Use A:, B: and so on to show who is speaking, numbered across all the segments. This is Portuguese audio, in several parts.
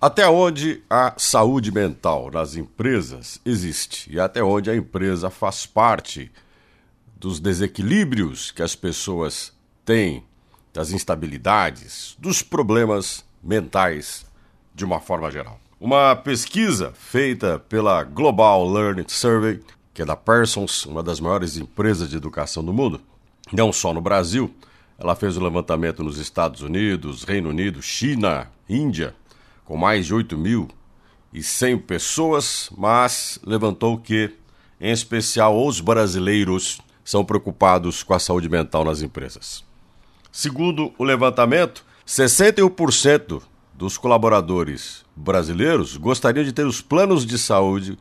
A: Até onde a saúde mental nas empresas existe e até onde a empresa faz parte dos desequilíbrios que as pessoas têm, das instabilidades, dos problemas mentais de uma forma geral. Uma pesquisa feita pela Global Learning Survey, que é da Parsons, uma das maiores empresas de educação do mundo, não só no Brasil, ela fez o um levantamento nos Estados Unidos, Reino Unido, China, Índia com mais de 8.100 pessoas, mas levantou que, em especial, os brasileiros são preocupados com a saúde mental nas empresas. Segundo o levantamento, 61% dos colaboradores brasileiros gostariam de ter os planos de saúde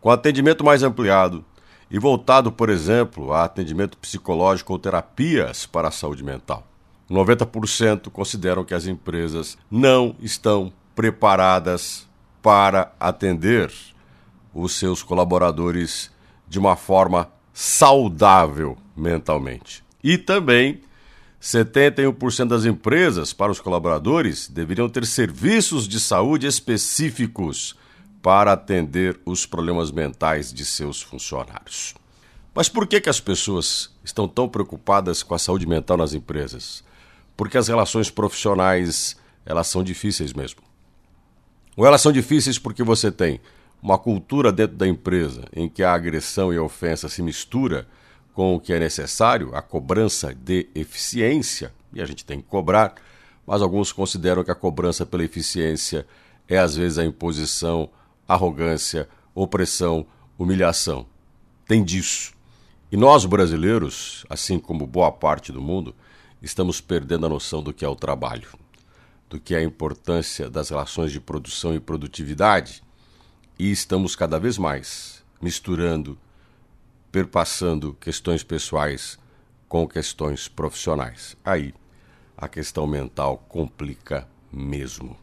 A: com atendimento mais ampliado e voltado, por exemplo, a atendimento psicológico ou terapias para a saúde mental. 90% consideram que as empresas não estão preparadas para atender os seus colaboradores de uma forma saudável mentalmente. E também 71% das empresas para os colaboradores deveriam ter serviços de saúde específicos para atender os problemas mentais de seus funcionários. Mas por que, que as pessoas estão tão preocupadas com a saúde mental nas empresas? Porque as relações profissionais elas são difíceis mesmo. Ou elas são difíceis porque você tem uma cultura dentro da empresa em que a agressão e a ofensa se mistura com o que é necessário, a cobrança de eficiência, e a gente tem que cobrar, mas alguns consideram que a cobrança pela eficiência é às vezes a imposição, arrogância, opressão, humilhação. Tem disso. E nós brasileiros, assim como boa parte do mundo, estamos perdendo a noção do que é o trabalho do que é a importância das relações de produção e produtividade, e estamos cada vez mais misturando, perpassando questões pessoais com questões profissionais. Aí a questão mental complica mesmo.